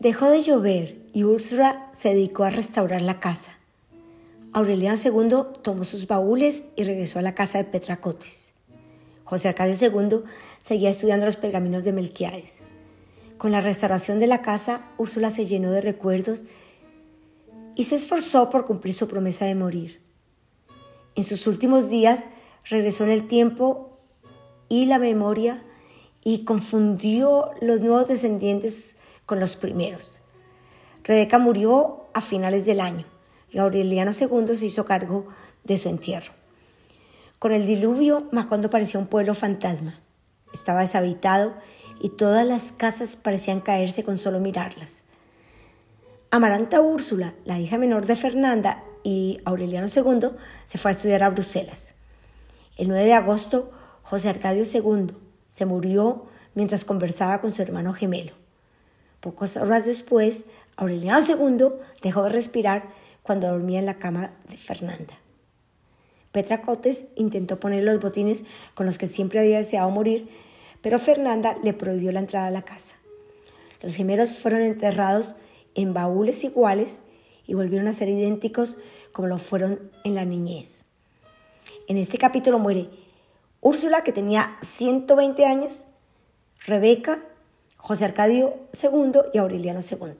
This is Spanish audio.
Dejó de llover y Úrsula se dedicó a restaurar la casa. Aureliano II tomó sus baúles y regresó a la casa de Petracotes. José Arcadio II seguía estudiando los pergaminos de Melquiades. Con la restauración de la casa, Úrsula se llenó de recuerdos y se esforzó por cumplir su promesa de morir. En sus últimos días regresó en el tiempo y la memoria y confundió los nuevos descendientes con los primeros. Rebeca murió a finales del año y Aureliano II se hizo cargo de su entierro. Con el diluvio, Macondo parecía un pueblo fantasma. Estaba deshabitado y todas las casas parecían caerse con solo mirarlas. Amaranta Úrsula, la hija menor de Fernanda y Aureliano II, se fue a estudiar a Bruselas. El 9 de agosto, José Arcadio II se murió mientras conversaba con su hermano gemelo. Pocas horas después, Aureliano II dejó de respirar cuando dormía en la cama de Fernanda. Petra Cotes intentó poner los botines con los que siempre había deseado morir, pero Fernanda le prohibió la entrada a la casa. Los gemelos fueron enterrados en baúles iguales y volvieron a ser idénticos como lo fueron en la niñez. En este capítulo muere Úrsula, que tenía 120 años, Rebeca, José Arcadio II y Aureliano II.